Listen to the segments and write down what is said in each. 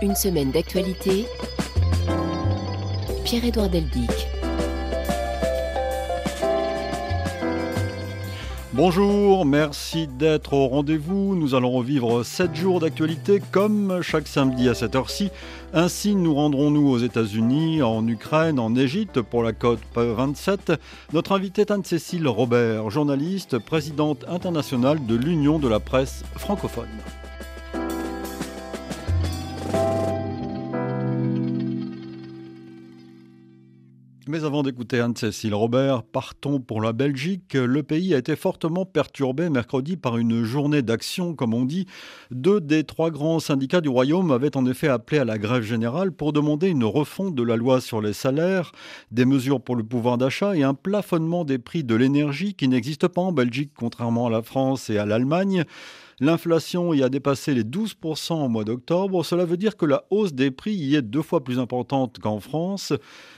Une semaine d'actualité. Pierre-Édouard Deldic. Bonjour, merci d'être au rendez-vous. Nous allons revivre 7 jours d'actualité comme chaque samedi à cette heure-ci. Ainsi nous rendrons-nous aux États-Unis, en Ukraine, en Égypte pour la COP 27. Notre invitée est Anne-Cécile Robert, journaliste, présidente internationale de l'Union de la presse francophone. Mais avant d'écouter Anne-Cécile Robert, partons pour la Belgique. Le pays a été fortement perturbé mercredi par une journée d'action, comme on dit. Deux des trois grands syndicats du Royaume avaient en effet appelé à la grève générale pour demander une refonte de la loi sur les salaires, des mesures pour le pouvoir d'achat et un plafonnement des prix de l'énergie qui n'existe pas en Belgique, contrairement à la France et à l'Allemagne. L'inflation y a dépassé les 12% au mois d'octobre. Cela veut dire que la hausse des prix y est deux fois plus importante qu'en France.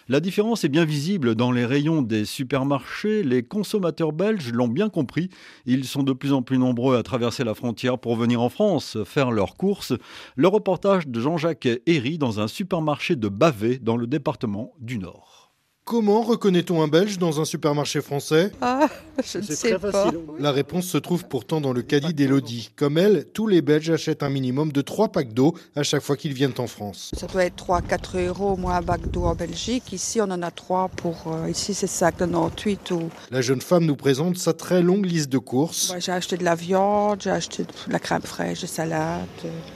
La différence est bien visible dans les rayons des supermarchés. Les consommateurs belges l'ont bien compris. Ils sont de plus en plus nombreux à traverser la frontière pour venir en France faire leurs courses. Le reportage de Jean-Jacques Herry dans un supermarché de Bavé dans le département du Nord. Comment reconnaît-on un Belge dans un supermarché français? Ah, je ne sais pas. La réponse se trouve pourtant dans le caddie d'Elodie. Comme elle, tous les Belges achètent un minimum de 3 packs d'eau à chaque fois qu'ils viennent en France. Ça doit être 3-4 euros au moins un bac d'eau en Belgique. Ici, on en a 3 pour. euh, ici, c'est 5,98 ou. La jeune femme nous présente sa très longue liste de courses. Ouais, j'ai acheté de la viande, j'ai acheté de la crème fraîche, de salade.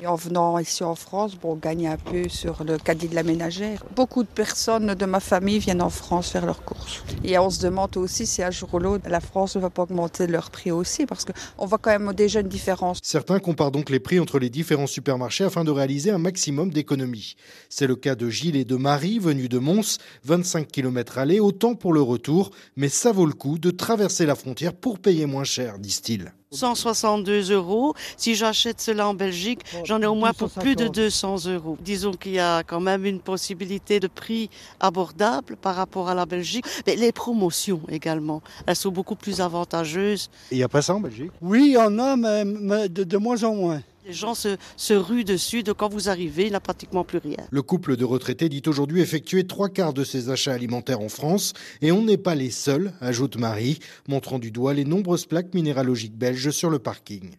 Et en venant ici en France, bon, on gagne un peu sur le caddie de la ménagère. Beaucoup de personnes de ma famille viennent en France faire leurs courses. Et on se demande aussi si un jour ou l'autre, la France ne va pas augmenter leur prix aussi, parce qu'on voit quand même déjà une différence. Certains comparent donc les prix entre les différents supermarchés afin de réaliser un maximum d'économies. C'est le cas de Gilles et de Marie, venus de Mons, 25 km aller, autant pour le retour, mais ça vaut le coup de traverser la frontière pour payer moins cher, disent-ils. 162 euros. Si j'achète cela en Belgique, j'en ai au moins pour plus de 200 euros. Disons qu'il y a quand même une possibilité de prix abordable par rapport à la Belgique. Mais les promotions également, elles sont beaucoup plus avantageuses. Il n'y a pas ça en Belgique? Oui, il y en a, mais, mais de, de moins en moins. Les gens se, ruent dessus, de quand vous arrivez, il n'y a pratiquement plus rien. Le couple de retraités dit aujourd'hui effectuer trois quarts de ses achats alimentaires en France et on n'est pas les seuls, ajoute Marie, montrant du doigt les nombreuses plaques minéralogiques belges sur le parking.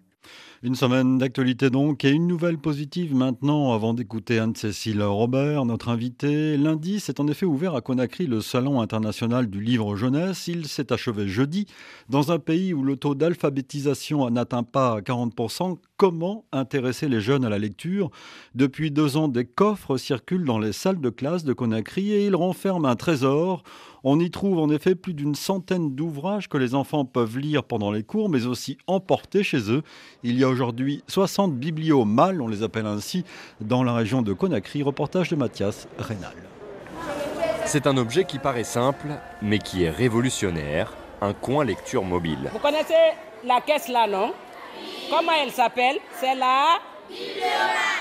Une semaine d'actualité donc et une nouvelle positive maintenant avant d'écouter Anne-Cécile Robert, notre invitée. Lundi s'est en effet ouvert à Conakry le Salon international du livre jeunesse. Il s'est achevé jeudi dans un pays où le taux d'alphabétisation n'atteint pas 40%. Comment intéresser les jeunes à la lecture? Depuis deux ans, des coffres circulent dans les salles de classe de Conakry et ils renferment un trésor. On y trouve en effet plus d'une centaine d'ouvrages que les enfants peuvent lire pendant les cours, mais aussi emporter chez eux. Il y a aujourd'hui 60 bibliomales, on les appelle ainsi, dans la région de Conakry. Reportage de Mathias Rénal. C'est un objet qui paraît simple, mais qui est révolutionnaire, un coin lecture mobile. Vous connaissez la caisse là, non? Comment elle s'appelle? C'est la...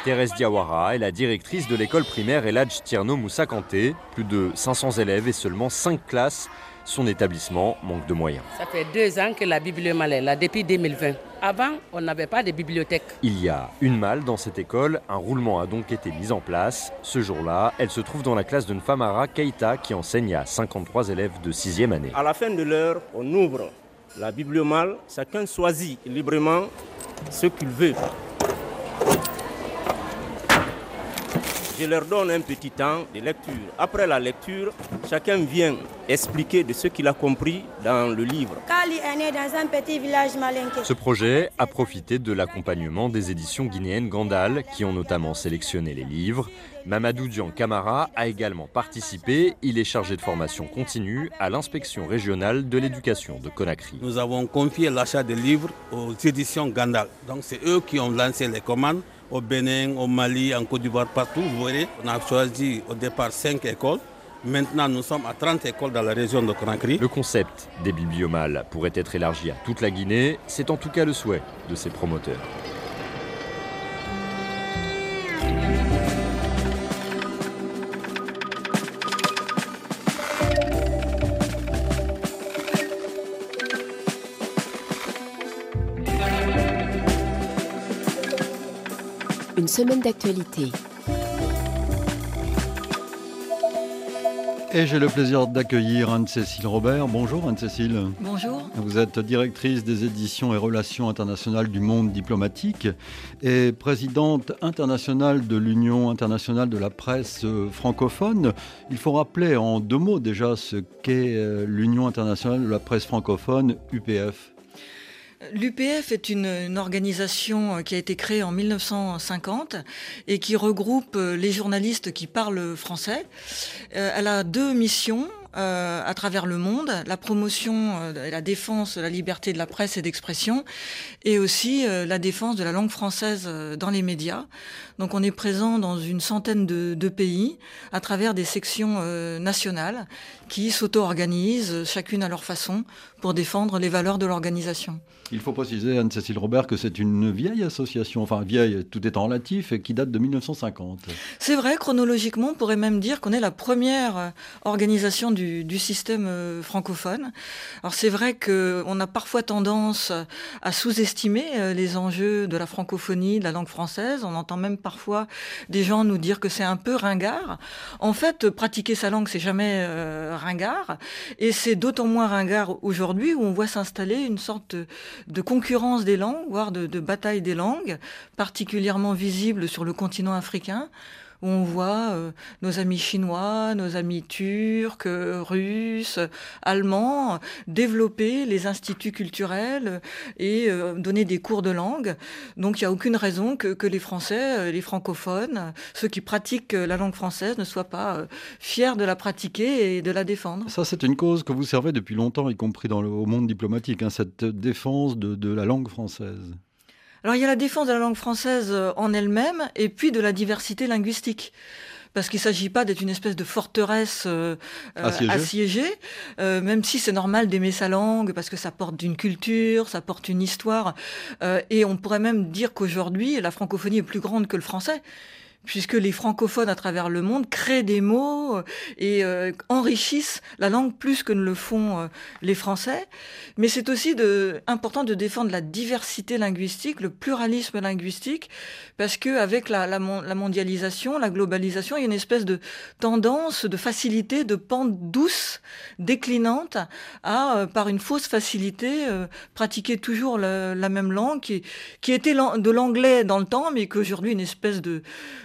Thérèse Diawara est la directrice de l'école primaire Eladj Tierno Moussa Kanté. Plus de 500 élèves et seulement 5 classes. Son établissement manque de moyens. Ça fait deux ans que la bibliomalle est là, depuis 2020. Avant, on n'avait pas de bibliothèque. Il y a une malle dans cette école, un roulement a donc été mis en place. Ce jour-là, elle se trouve dans la classe de Nfamara Keita qui enseigne à 53 élèves de 6e année. À la fin de l'heure, on ouvre la bibliomalle. Chacun choisit librement ce qu'il veut. Je leur donne un petit temps de lecture. Après la lecture, chacun vient expliquer de ce qu'il a compris dans le livre. Kali est né dans un petit village malinqué. Ce projet a profité de l'accompagnement des éditions guinéennes Gandal qui ont notamment sélectionné les livres. Mamadou Dian Camara a également participé. Il est chargé de formation continue à l'inspection régionale de l'éducation de Conakry. Nous avons confié l'achat des livres aux éditions Gandal. Donc c'est eux qui ont lancé les commandes au Bénin, au Mali, en Côte d'Ivoire, partout. Vous voyez, on a choisi au départ 5 écoles. Maintenant, nous sommes à 30 écoles dans la région de Conakry. Le concept des bibliomales pourrait être élargi à toute la Guinée. C'est en tout cas le souhait de ses promoteurs. semaine d'actualité. Et j'ai le plaisir d'accueillir Anne-Cécile Robert. Bonjour Anne-Cécile. Bonjour. Vous êtes directrice des éditions et relations internationales du monde diplomatique et présidente internationale de l'Union internationale de la presse euh, francophone. Il faut rappeler en deux mots déjà ce qu'est euh, l'Union internationale de la presse francophone, UPF. L'UPF est une, organisation qui a été créée en 1950 et qui regroupe les journalistes qui parlent français. Euh, elle a deux missions. Euh, à travers le monde, la promotion euh, et la défense de la liberté de la presse et d'expression, et aussi la défense de la langue française dans les médias. Donc on est présent dans une centaine de, de pays à travers des sections nationales qui s'auto-organisent, chacune à leur façon, pour défendre les valeurs de l'organisation. Il faut préciser, Anne-Cécile Robert, que c'est une vieille association, enfin vieille, tout est en relatif, et qui date de 1950. C'est vrai, chronologiquement, on pourrait même dire qu'on est la première euh, organisation du, du système euh, francophone. Alors c'est vrai qu'on a parfois tendance à sous-estimer euh, les enjeux de la francophonie, de la langue française. On entend même parfois des gens nous dire que c'est un peu ringard. En fait, pratiquer sa langue, c'est jamais ringard, et c'est d'autant moins ringard aujourd'hui où on voit s'installer une sorte de, concurrence des langues, voire de bataille des langues, particulièrement visible sur le continent africain, on voit euh, nos amis chinois, nos amis turcs, russes, allemands développer les instituts culturels et euh, donner des cours de langue. Donc il n'y a aucune raison que, les Français, euh, les francophones, ceux qui pratiquent la langue française ne soient pas fiers de la pratiquer et de la défendre. Ça, c'est une cause que vous servez depuis longtemps, y compris dans le, au monde diplomatique, hein, cette défense de la langue française. Alors il y a la défense de la langue française euh, en elle-même et puis de la diversité linguistique. Parce qu'il ne s'agit pas d'être une espèce de forteresse euh, euh assiégée, euh, même si c'est normal d'aimer sa langue, parce que ça porte une culture, ça porte une histoire. Euh, et on pourrait même dire qu'aujourd'hui, la francophonie est plus grande que le français puisque les francophones à travers le monde créent des mots euh, et euh, enrichissent la langue plus que ne le font euh, les Français. Mais c'est aussi de, important de défendre la diversité linguistique, le pluralisme linguistique, parce que avec la, mondialisation, la globalisation, il y a une espèce de tendance, de facilité, de pente douce, déclinante, à, par une fausse facilité, pratiquer toujours la, même langue qui était de l'anglais dans le temps, mais qu'aujourd'hui une espèce de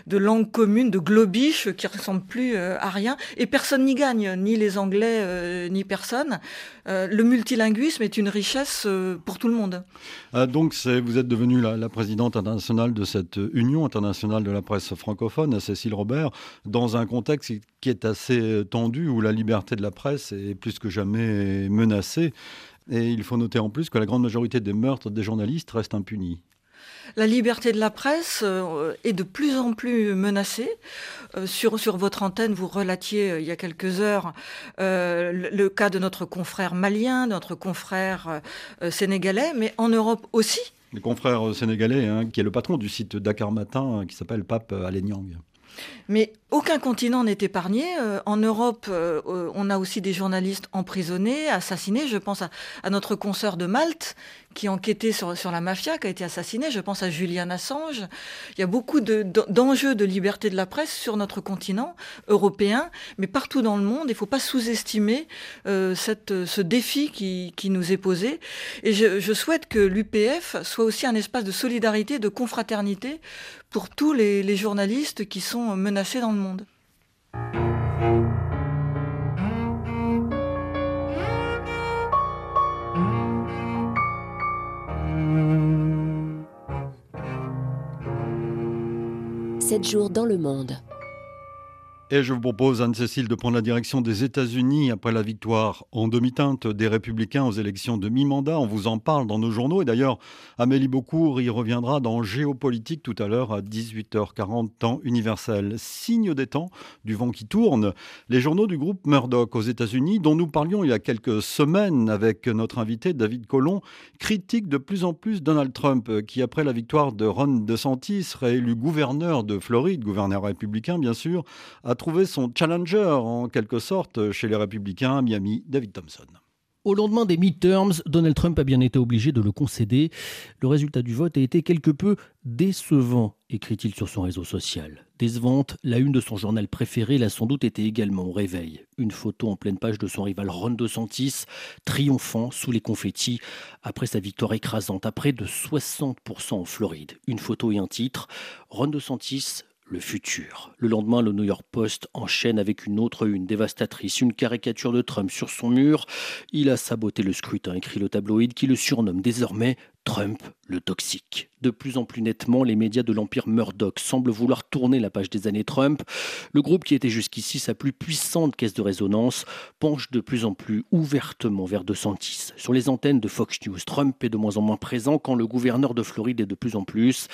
de langue commune, de globish qui ressemble plus euh, à rien. Et personne n'y gagne, ni les Anglais, euh, ni personne. Euh, le multilinguisme est une richesse pour tout le monde. Ah, donc vous êtes devenue la, la, présidente internationale de cette Union internationale de la presse francophone, Cécile Robert, dans un contexte qui est assez tendu, où la liberté de la presse est plus que jamais menacée. Et il faut noter en plus que la grande majorité des meurtres des journalistes restent impunis. La liberté de la presse euh, est de plus en plus menacée. Euh, sur, sur votre antenne, vous relatiez euh, il y a quelques heures le, le, cas de notre confrère malien, de notre confrère sénégalais, mais en Europe aussi. Le confrère sénégalais, hein, qui est le patron du site Dakar Matin, qui s'appelle Pape Alenyang. Mais aucun continent n'est épargné. Euh, en Europe, euh, euh, on a aussi des journalistes emprisonnés, assassinés. Je pense à, notre consoeur de Malte qui enquêtait sur, sur, la mafia, qui a été assassiné. Je pense à Julian Assange. Il y a beaucoup d'enjeux de, de, liberté de la presse sur notre continent européen, mais partout dans le monde. Il ne faut pas sous-estimer euh, ce défi qui, qui, nous est posé. Et je, je souhaite que l'UPF soit aussi un espace de solidarité, de confraternité pour tous les, les journalistes qui sont menacés dans le Sept jours dans le monde. Et je vous propose, Anne-Cécile, de prendre la direction des États-Unis après la victoire en demi-teinte des Républicains aux élections de mi-mandat. On vous en parle dans nos journaux. Et d'ailleurs, Amélie Beaucourt y reviendra dans Géopolitique tout à l'heure à 18h40, temps universel. Signe des temps, du vent qui tourne. Les journaux du groupe Murdoch aux États-Unis, dont nous parlions il y a quelques semaines avec notre invité David Colomb, critiquent de plus en plus Donald Trump, qui, après la victoire de Ron DeSantis, réélu gouverneur de Floride, gouverneur républicain bien sûr, a trouvé son challenger en quelque sorte chez les républicains à Miami, David Thompson. Au lendemain des midterms, Donald Trump a bien été obligé de le concéder. Le résultat du vote a été quelque peu décevant, écrit-il sur son réseau social. Décevante, la une de son journal préféré l'a sans doute été également au réveil. Une photo en pleine page de son rival Ron DeSantis, triomphant sous les confettis après sa victoire écrasante à près de 60% en Floride. Une photo et un titre. Ron DeSantis le futur. Le lendemain, le New York Post enchaîne avec une autre une dévastatrice, une caricature de Trump sur son mur. Il a saboté le scrutin, écrit le tabloïd qui le surnomme désormais Trump le toxique. De plus en plus nettement, les médias de l'empire Murdoch semblent vouloir tourner la page des années Trump. Le groupe qui était jusqu'ici sa plus puissante caisse de résonance penche de plus en plus ouvertement vers DeSantis. Sur les antennes de Fox News, Trump est de moins en moins présent quand le gouverneur de Floride est de plus en plus.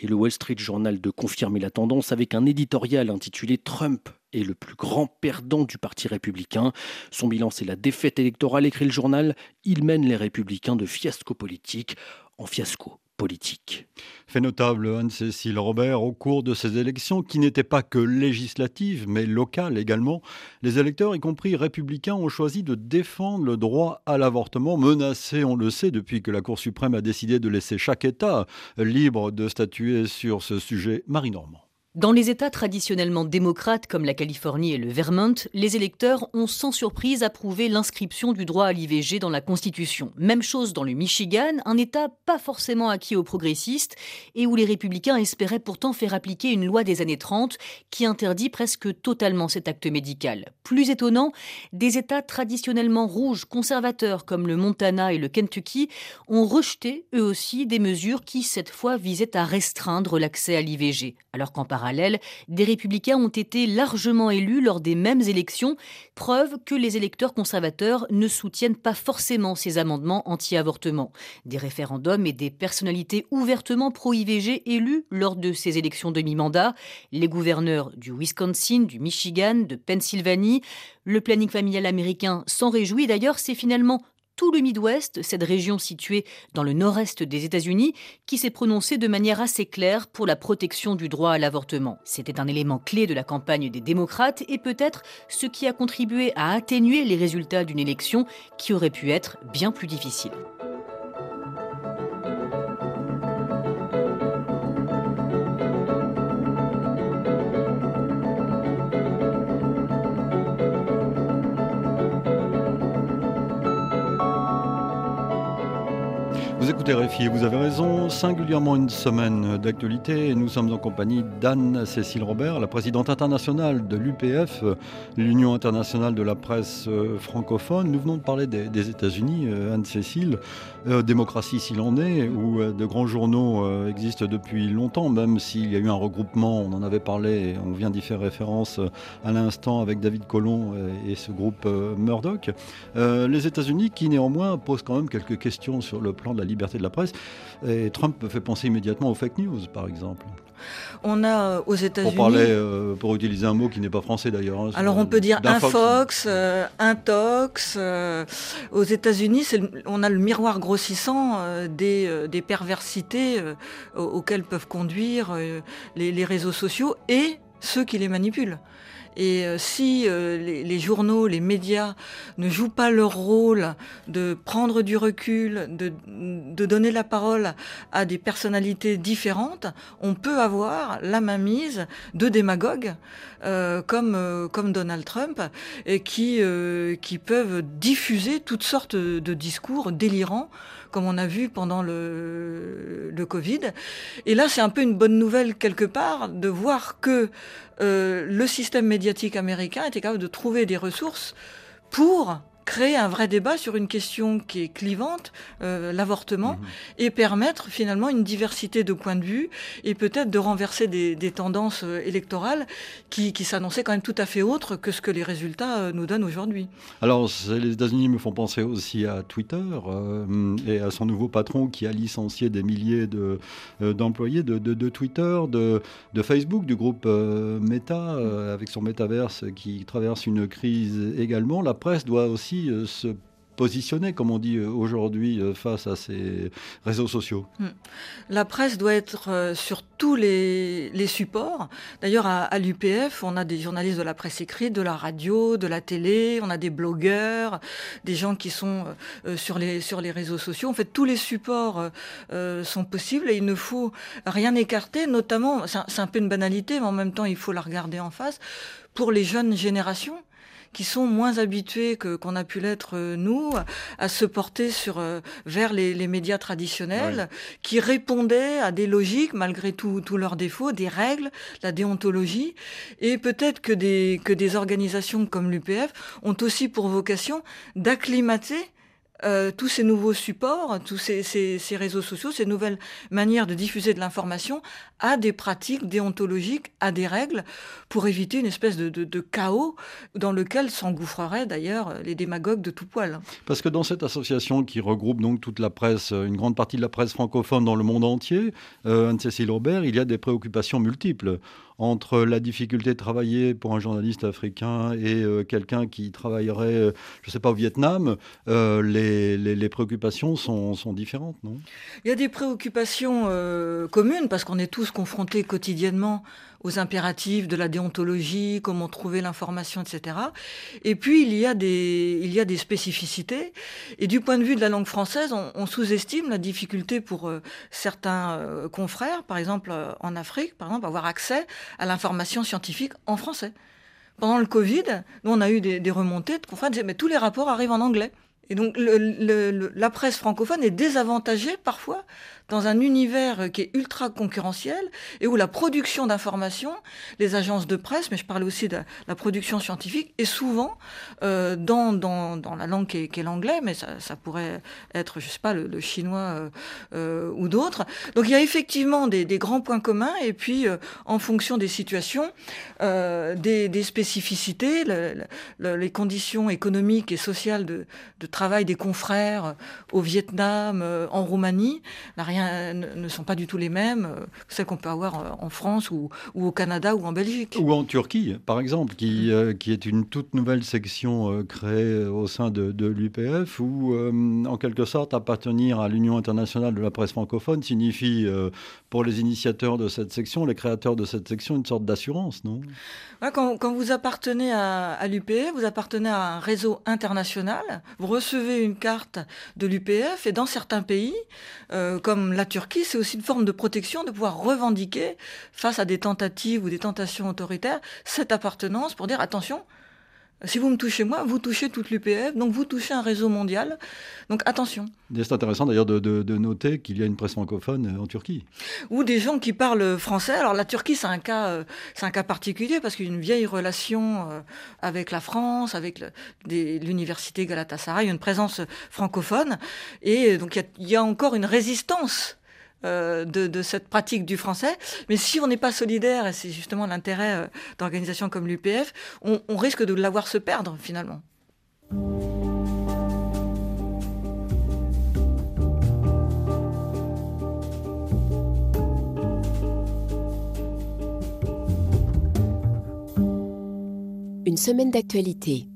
Et le Wall Street Journal de confirmer la tendance avec un éditorial intitulé Trump est le plus grand perdant du Parti républicain. Son bilan, c'est la défaite électorale, écrit le journal. Il mène les républicains de fiasco politique en fiasco politique. Fait notable Anne-Cécile Robert, au cours de ces élections qui n'étaient pas que législatives mais locales également, les électeurs, y compris républicains, ont choisi de défendre le droit à l'avortement, menacé, on le sait, depuis que la Cour suprême a décidé de laisser chaque État libre de statuer sur ce sujet. Marie Normand. Dans les États traditionnellement démocrates comme la Californie et le Vermont, les électeurs ont sans surprise approuvé l'inscription du droit à l'IVG dans la Constitution. Même chose dans le Michigan, un État pas forcément acquis aux progressistes et où les républicains espéraient pourtant faire appliquer une loi des années 30 qui interdit presque totalement cet acte médical. Plus étonnant, des États traditionnellement rouges conservateurs comme le Montana et le Kentucky ont rejeté eux aussi des mesures qui cette fois visaient à restreindre l'accès à l'IVG, alors qu'en parallèle des républicains ont été largement élus lors des mêmes élections, preuve que les électeurs conservateurs ne soutiennent pas forcément ces amendements anti-avortement. Des référendums et des personnalités ouvertement pro-IVG élus lors de ces élections de mi-mandat, les gouverneurs du Wisconsin, du Michigan, de Pennsylvanie, le planning familial américain s'en réjouit d'ailleurs, c'est finalement tout le Midwest, cette région située dans le nord-est des États-Unis, qui s'est prononcée de manière assez claire pour la protection du droit à l'avortement. C'était un élément clé de la campagne des démocrates et peut-être ce qui a contribué à atténuer les résultats d'une élection qui aurait pu être bien plus difficile. Vous avez raison, singulièrement une semaine d'actualité nous sommes en compagnie d'Anne-Cécile Robert, la présidente internationale de l'UPF, l'Union internationale de la presse euh, francophone. Nous venons de parler des, États-Unis, euh, Anne-Cécile, euh, démocratie s'il en est, où de grands journaux existent depuis longtemps, même s'il y a eu un regroupement, on en avait parlé, on vient d'y faire référence à l'instant avec David Colomb et, ce groupe Murdoch. les États-Unis qui néanmoins posent quand même quelques questions sur le plan de la liberté liberté de la presse. Et Trump me fait penser immédiatement aux fake news, par exemple. On a euh, aux États-Unis. Pour parler, euh, pour utiliser un mot qui n'est pas français d'ailleurs. Hein, Alors on peut dire un Fox, euh, un Tox. aux États-Unis, on a le miroir grossissant des, des, perversités auxquelles peuvent conduire les, les réseaux sociaux et ceux qui les manipulent. Et euh, si euh, les, journaux, les médias ne jouent pas leur rôle de prendre du recul, de, donner la parole à des personnalités différentes, on peut avoir la mainmise de démagogues euh, comme, Donald Trump qui peuvent diffuser toutes sortes de discours délirants comme on a vu pendant le, Covid. Et là, c'est un peu une bonne nouvelle quelque part de voir que euh, le système médiatique américain était capable de trouver des ressources pour créer un vrai débat sur une question qui est clivante, euh, l'avortement, mhm. et permettre finalement une diversité de points de vue et peut-être de renverser des, tendances euh, électorales qui, s'annonçaient quand même tout à fait autres que ce que les résultats euh, nous donnent aujourd'hui. Alors, les États-Unis me font penser aussi à Twitter et à son nouveau patron qui a licencié des milliers de, d'employés de, de, Twitter, de, de Facebook, du groupe Meta, avec son métaverse qui traverse une crise également. La presse doit aussi euh, se positionner, comme on dit aujourd'hui, face à ces réseaux sociaux hmm. La presse doit être sur tous les, supports. D'ailleurs, à, l'UPF, on a des journalistes de la presse écrite, de la radio, de la télé, on a des blogueurs, des gens qui sont sur les réseaux sociaux. En fait, tous les supports sont possibles et il ne faut rien écarter, notamment, c'est un peu une banalité, mais en même temps, il faut la regarder en face, pour les jeunes générations qui sont moins habitués que qu'on a pu l'être euh, nous à se porter sur euh, vers les, médias traditionnels qui répondaient à des logiques malgré tout tous leurs défauts, des règles, la déontologie. Et peut-être que des que des organisations comme l'UPF ont aussi pour vocation d'acclimater euh, tous ces nouveaux supports, tous ces, réseaux sociaux, ces nouvelles manières de diffuser de l'information à des pratiques déontologiques, à des règles, pour éviter une espèce de, de, chaos dans lequel s'engouffreraient d'ailleurs les démagogues de tout poil. Parce que dans cette association qui regroupe donc toute la presse, une grande partie de la presse francophone dans le monde entier, euh, Anne-Cécile Robert, il y a des préoccupations multiples entre la difficulté de travailler pour un journaliste africain et euh, quelqu'un qui travaillerait, euh, je ne sais pas, au Vietnam, euh, les, les, préoccupations sont, sont, différentes, non? Il y a des préoccupations communes parce qu'on est tous confrontés quotidiennement aux impératifs de la déontologie, comment trouver l'information, etc. Et puis il y a des spécificités. Et du point de vue de la langue française, on, sous-estime la difficulté pour euh, certains euh, confrères, par exemple euh, en Afrique, par exemple, avoir accès à l'information scientifique en français. Pendant le Covid, nous on a eu des, remontées de confrères qui disaient mais tous les rapports arrivent en anglais. Et donc la presse francophone est désavantagée parfois dans un univers qui est ultra concurrentiel et où la production d'informations, les agences de presse, mais je parle aussi de la production scientifique, est souvent euh, dans, dans, dans, la langue qui est, l'anglais, mais ça, ça, pourrait être, je sais pas, le, chinois euh, euh, ou d'autres. Donc il y a effectivement des, des grands points communs et puis en fonction des situations, des, spécificités, les conditions économiques et sociales de, travail des confrères au Vietnam, en Roumanie, n'a rien ne sont pas du tout les mêmes, euh, celles qu'on peut avoir euh, en France ou, au Canada ou en Belgique. Ou en Turquie, par exemple, qui, mm. euh, qui est une toute nouvelle section créée au sein de, de l'UPF, où en quelque sorte appartenir à l'Union internationale de la presse francophone signifie pour les initiateurs de cette section, les créateurs de cette section, une sorte d'assurance, non? Quand, quand, vous appartenez à, à l'UPF, vous appartenez à un réseau international, vous recevez une carte de l'UPF et dans certains pays, euh, la Turquie, c'est aussi une forme de protection de pouvoir revendiquer face à des tentatives ou des tentations autoritaires cette appartenance pour dire attention, si vous me touchez moi, vous touchez toute l'UPF, donc vous touchez un réseau mondial. Donc attention. C'est intéressant d'ailleurs de, noter qu'il y a une presse francophone en Turquie. Ou des gens qui parlent français. Alors la Turquie, c'est un cas, euh, c'est un cas particulier parce qu'il y a une vieille relation euh, avec la France, avec l'université Galatasaray, une présence francophone, et donc il y a encore une résistance euh, de, cette pratique du français. Mais si on n'est pas solidaire, et c'est justement l'intérêt euh, d'organisations comme l'UPF, on, risque de l'avoir se perdre finalement. Une semaine d'actualité.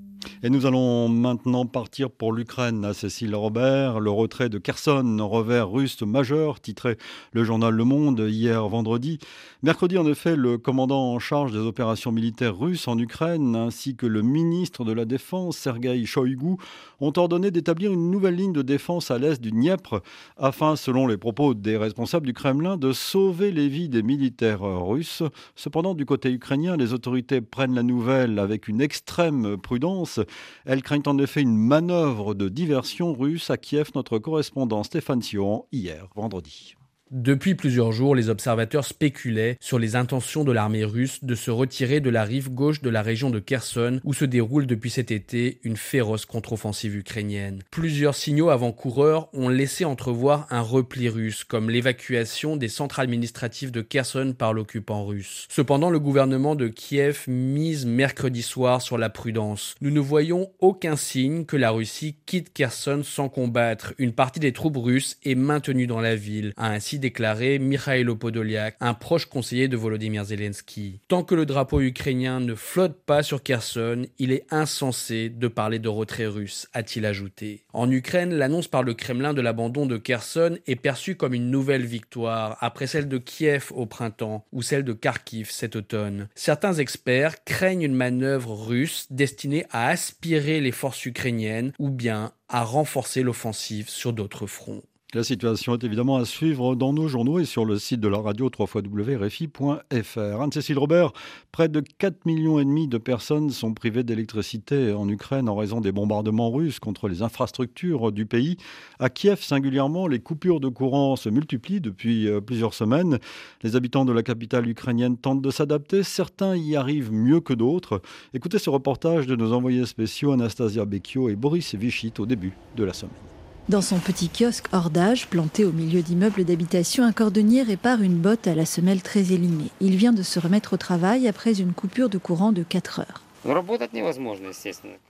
Et nous allons maintenant partir pour l'Ukraine. À Cécile Robert, le retrait de Kherson, revers russe majeur, titré le journal Le Monde hier vendredi. Mercredi, en effet, le commandant en charge des opérations militaires russes en Ukraine, ainsi que le ministre de la Défense, Sergei Shoigu, ont ordonné d'établir une nouvelle ligne de défense à l'est du Dniepr, afin, selon les propos des responsables du Kremlin, de sauver les vies des militaires russes. Cependant, du côté ukrainien, les autorités prennent la nouvelle avec une extrême prudence. Elles craignent en effet une manœuvre de diversion russe à Kiev, notre correspondant Stéphane Sion, hier, vendredi. Depuis plusieurs jours, les observateurs spéculaient sur les intentions de l'armée russe de se retirer de la rive gauche de la région de Kherson où se déroule depuis cet été une féroce contre-offensive ukrainienne. Plusieurs signaux avant-coureurs ont laissé entrevoir un repli russe, comme l'évacuation des centres administratifs de Kherson par l'occupant russe. Cependant, le gouvernement de Kiev mise mercredi soir sur la prudence. Nous ne voyons aucun signe que la Russie quitte Kherson sans combattre. Une partie des troupes russes est maintenue dans la ville, ainsi déclaré Mikhailo Podolyak, un proche conseiller de Volodymyr Zelensky. Tant que le drapeau ukrainien ne flotte pas sur Kherson, il est insensé de parler de retrait russe, a-t-il ajouté. En Ukraine, l'annonce par le Kremlin de l'abandon de Kherson est perçue comme une nouvelle victoire, après celle de Kiev au printemps ou celle de Kharkiv cet automne. Certains experts craignent une manœuvre russe destinée à aspirer les forces ukrainiennes ou bien à renforcer l'offensive sur d'autres fronts. La situation est évidemment à suivre dans nos journaux et sur le site de la radio www.rfi.fr. Anne-Cécile Robert, près de 4 millions et demi de personnes sont privées d'électricité en Ukraine en raison des bombardements russes contre les infrastructures du pays. À Kiev singulièrement, les coupures de courant se multiplient depuis euh, plusieurs semaines. Les habitants de la capitale ukrainienne tentent de s'adapter, certains y arrivent mieux que d'autres. Écoutez ce reportage de nos envoyés spéciaux Anastasia Becchio et Boris Vichit au début de la semaine. Dans son petit kiosque hors d'âge, planté au milieu d'immeubles d'habitation, un cordonnier répare une botte à la semelle très élimée. Il vient de se remettre au travail après une coupure de courant de 4 heures.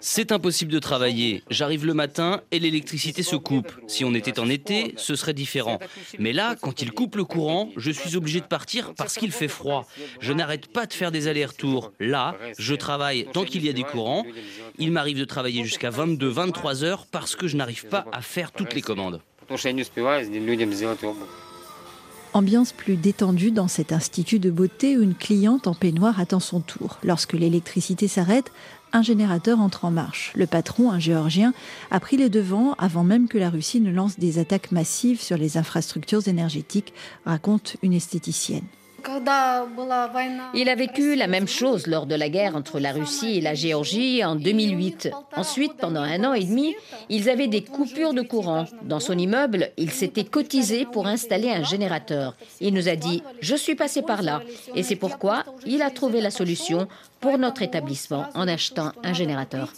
C'est impossible de travailler. J'arrive le matin et l'électricité se coupe. Si on était en été, ce serait différent. Mais là, quand il coupe le courant, je suis obligé de partir parce qu'il fait froid. Je n'arrête pas de faire des allers-retours. Là, je travaille tant qu'il y a des courants. Il m'arrive de travailler jusqu'à 22-23 heures parce que je n'arrive pas à faire toutes les commandes. Ambiance plus détendue dans cet institut de beauté où une cliente en peignoir attend son tour. Lorsque l'électricité s'arrête, un générateur entre en marche. Le patron, un géorgien, a pris les devants avant même que la Russie ne lance des attaques massives sur les infrastructures énergétiques, raconte une esthéticienne. Il a vécu la même chose lors de la guerre entre la Russie et la Géorgie en 2008. Ensuite, pendant un an et demi, ils avaient des coupures de courant. Dans son immeuble, il s'était cotisé pour installer un générateur. Il nous a dit, je suis passé par là. Et c'est pourquoi il a trouvé la solution pour notre établissement en achetant un générateur.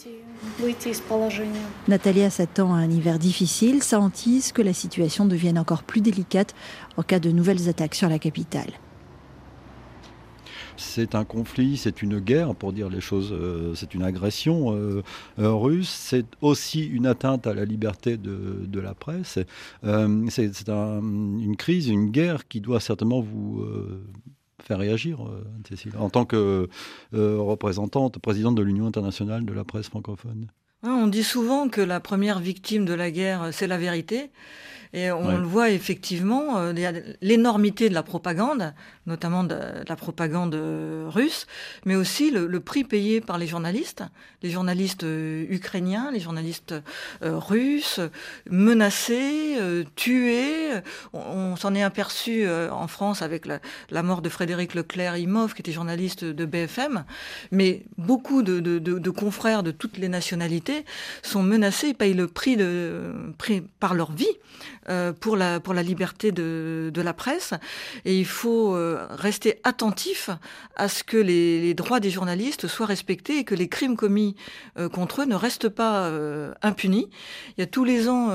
Natalia s'attend à un hiver difficile, ça hantise que la situation devienne encore plus délicate en cas de nouvelles attaques sur la capitale c'est un conflit, c'est une guerre, pour dire les choses, euh, c'est une agression euh, euh, russe, c'est aussi une atteinte à la liberté de, la presse. c'est une crise, une guerre qui doit certainement vous faire réagir, Cécile, en tant que représentante, présidente de l'Union internationale de la presse francophone. On dit souvent que la première victime de la guerre, c'est la vérité. Et on le voit effectivement, l'énormité de la propagande, notamment de, la propagande russe, mais aussi le, prix payé par les journalistes, les journalistes euh, ukrainiens, les journalistes euh, russes, menacés, tués. On, s'en est aperçu en France avec la, mort de Frédéric Leclerc-Imov, qui était journaliste de BFM, mais beaucoup de, confrères de toutes les nationalités sont menacés et payent le prix, par leur vie euh, pour, la, pour la liberté de, la presse. Et il faut euh, rester attentif à ce que les, les, droits des journalistes soient respectés et que les crimes commis euh, contre eux ne restent pas impunis. Il y a tous les ans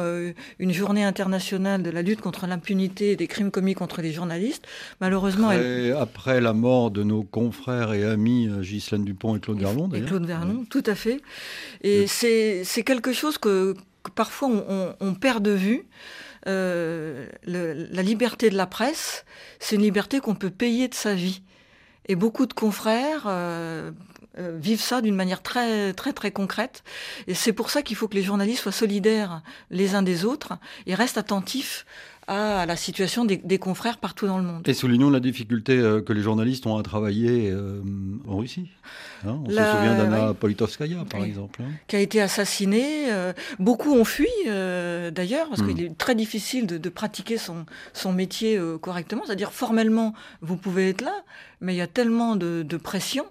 une journée internationale de la lutte contre l'impunité des crimes commis contre les journalistes. Malheureusement, après, après la mort de nos confrères et amis Ghislaine Dupont et Claude Verlon. Et Claude Verlon, tout à fait. Et c'est quelque chose que, que parfois on, on, perd de vue. Euh, la liberté de la presse, c'est une liberté qu'on peut payer de sa vie. Et beaucoup de confrères euh, euh, vivent ça d'une manière très très très concrète. Et c'est pour ça qu'il faut que les journalistes soient solidaires les uns des autres et restent attentifs à la situation des, confrères partout dans le monde. Et soulignons la difficulté euh, que les journalistes ont à travailler euh, en Russie. Hein. on se souvient d'Anna Politovskaya, par exemple. Hein. Qui a été assassinée. Euh, beaucoup ont fui, d'ailleurs, parce qu'il hmm. est très difficile de, pratiquer son, son métier correctement. C'est-à-dire, formellement, vous pouvez être là, mais il y a tellement de, de pression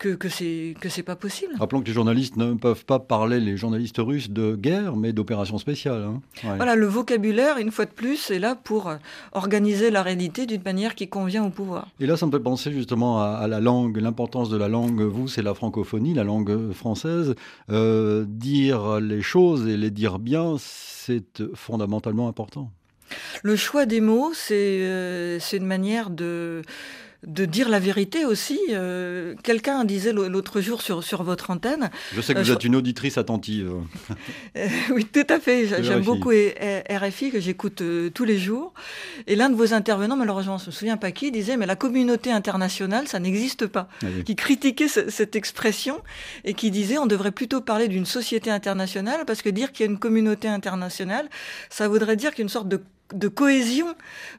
que, que c'est que c'est pas possible. Rappelons que les journalistes ne peuvent pas parler, les journalistes russes, de guerre, mais d'opérations spéciales. Hein. Voilà, le vocabulaire, une fois de plus, est là pour euh, organiser la réalité d'une manière qui convient au pouvoir. Et là, ça me fait penser justement à, la langue, l'importance de la langue. Vous, c'est la francophonie, la langue française. Euh, dire les choses et les dire bien, c'est fondamentalement important. Le choix des mots, c'est euh, une manière de de dire la vérité aussi. Euh, quelqu'un disait l'autre jour sur, sur votre antenne. Je sais que vous êtes une auditrice attentive. oui, tout à fait. J'aime beaucoup RFI que j'écoute tous les jours. Et l'un de vos intervenants, malheureusement, je ne me souviens pas qui, disait mais la communauté internationale, ça n'existe pas. Ah qui critiquait cette expression et qui disait on devrait plutôt parler d'une société internationale parce que dire qu'il y a une communauté internationale, ça voudrait dire qu'une sorte de de cohésion,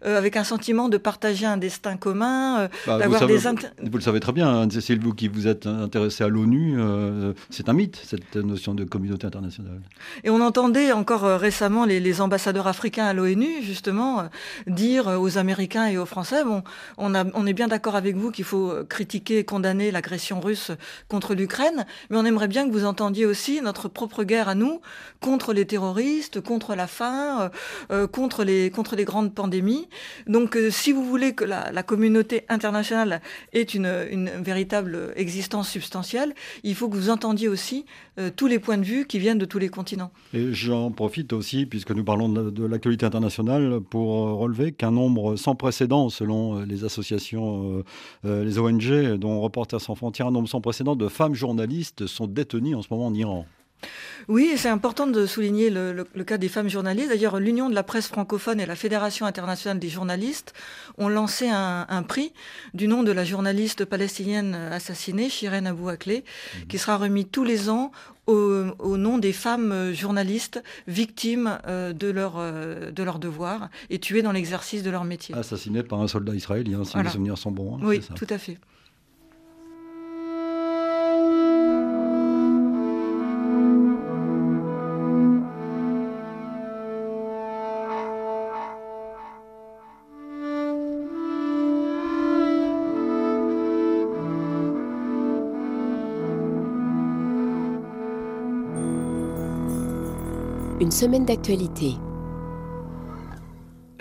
euh, avec un sentiment de partager un destin commun, euh, bah, d'avoir des... Vous le savez très bien, hein, Cécile, vous qui vous êtes intéressé à l'ONU, euh, c'est un mythe, cette notion de communauté internationale. Et on entendait encore récemment les, ambassadeurs africains à l'ONU, justement, dire aux Américains et aux Français, bon, on, a, on est bien d'accord avec vous qu'il faut critiquer et condamner l'agression russe contre l'Ukraine, mais on aimerait bien que vous entendiez aussi notre propre guerre à nous, contre les terroristes, contre la faim, contre les contre les grandes pandémies. Donc, euh, si vous voulez que la, communauté internationale ait une, véritable existence substantielle, il faut que vous entendiez aussi euh, tous les points de vue qui viennent de tous les continents. Et j'en profite aussi, puisque nous parlons de, l'actualité internationale, pour euh, relever qu'un nombre sans précédent, selon les associations, les ONG, dont Reporters sans frontières, un nombre sans précédent de femmes journalistes sont détenues en ce moment en Iran. Oui, c'est important de souligner le, cas des femmes journalistes. D'ailleurs, l'Union de la presse francophone et la Fédération internationale des journalistes ont lancé un, prix du nom de la journaliste palestinienne assassinée, Shiren Abou Akleh, mhm. qui sera remis tous les ans au, nom des femmes journalistes victimes euh, de leur, euh, de leur devoir et tuées dans l'exercice de leur métier. Assassinée par un soldat israélien, si mes souvenirs sont bons. Hein, oui, tout à fait. Semaine d'actualité.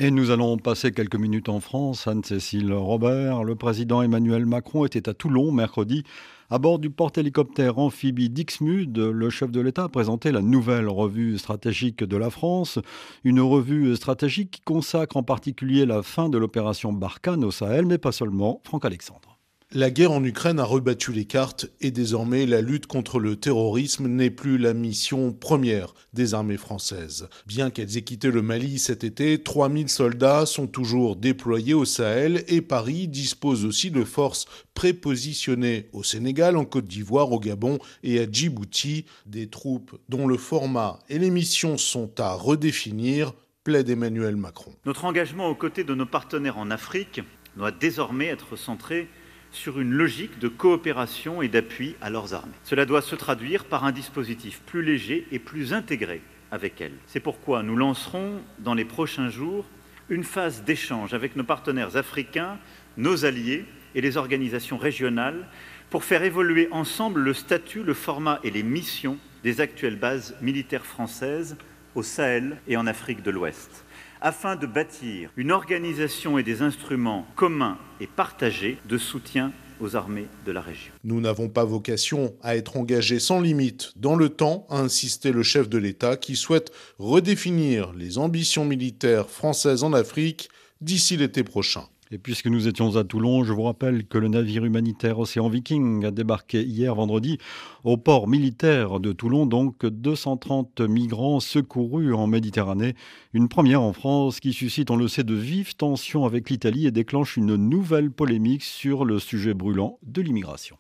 Et nous allons passer quelques minutes en France. Anne-Cécile Robert, le président Emmanuel Macron était à Toulon mercredi. À bord du porte-hélicoptère amphibie Dixmude, le chef de l'État a présenté la nouvelle revue stratégique de la France, une revue stratégique qui consacre en particulier la fin de l'opération Barkhane au Sahel, mais pas seulement. Franck Alexandre. La guerre en Ukraine a rebattu les cartes et désormais la lutte contre le terrorisme n'est plus la mission première des armées françaises. Bien qu'elles aient quitté le Mali cet été, 3000 soldats sont toujours déployés au Sahel et Paris dispose aussi de forces prépositionnées au Sénégal, en Côte d'Ivoire, au Gabon et à Djibouti, des troupes dont le format et les missions sont à redéfinir, plaide Emmanuel Macron. Notre engagement aux côtés de nos partenaires en Afrique doit désormais être centré sur une logique de coopération et d'appui à leurs armées. Cela doit se traduire par un dispositif plus léger et plus intégré avec elles. C'est pourquoi nous lancerons dans les prochains jours une phase d'échange avec nos partenaires africains, nos alliés et les organisations régionales pour faire évoluer ensemble le statut, le format et les missions des actuelles bases militaires françaises au Sahel et en Afrique de l'Ouest afin de bâtir une organisation et des instruments communs et partagés de soutien aux armées de la région. Nous n'avons pas vocation à être engagés sans limite dans le temps, a insisté le chef de l'État qui souhaite redéfinir les ambitions militaires françaises en Afrique d'ici l'été prochain. Et puisque nous étions à Toulon, je vous rappelle que le navire humanitaire Océan Viking a débarqué hier vendredi au port militaire de Toulon, donc 230 migrants secourus en Méditerranée. Une première en France qui suscite, on le sait, de vives tensions avec l'Italie et déclenche une nouvelle polémique sur le sujet brûlant de l'immigration.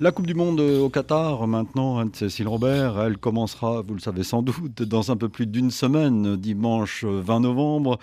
La Coupe du Monde au Qatar, maintenant, Cécile Robert, elle commencera, vous le savez sans doute, dans un peu plus d'une semaine, dimanche 20 novembre.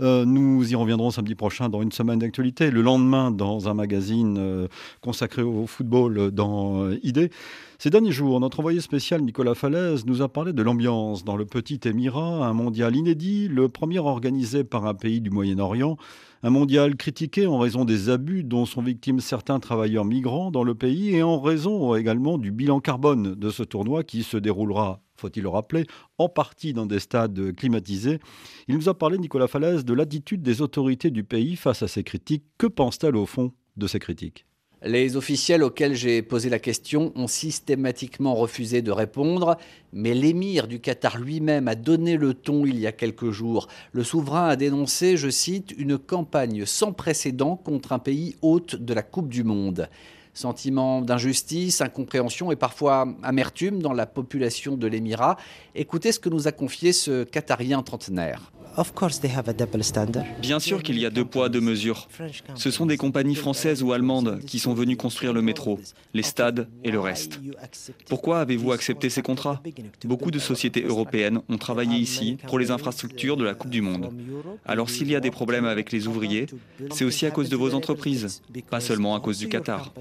Euh, nous y reviendrons samedi prochain dans une semaine d'actualité. Le lendemain, dans un magazine euh, consacré au football dans euh, ID. Ces derniers jours, notre envoyé spécial Nicolas Falaise nous a parlé de l'ambiance dans le petit Émirat, un mondial inédit, le premier organisé par un pays du Moyen-Orient. Un mondial critiqué en raison des abus dont sont victimes certains travailleurs migrants dans le pays et en raison également du bilan carbone de ce tournoi qui se déroulera, faut-il le rappeler, en partie dans des stades climatisés. Il nous a parlé, Nicolas Falaise, de l'attitude des autorités du pays face à ces critiques. Que pense-t-elle au fond de ces critiques? Les officiels auxquels j'ai posé la question ont systématiquement refusé de répondre, mais l'émir du Qatar lui-même a donné le ton il y a quelques jours. Le souverain a dénoncé, je cite, une campagne sans précédent contre un pays hôte de la Coupe du Monde. Sentiment d'injustice, incompréhension et parfois amertume dans la population de l'Émirat. Écoutez ce que nous a confié ce Qatarien trentenaire. Bien sûr qu'il y a deux poids, deux mesures. Ce sont des compagnies françaises ou allemandes qui sont venues construire le métro, les stades et le reste. Pourquoi avez-vous accepté ces contrats? Beaucoup de sociétés européennes ont travaillé ici pour les infrastructures de la Coupe du Monde. Alors s'il y a des problèmes avec les ouvriers, c'est aussi à cause de vos entreprises, pas seulement à cause du Qatar.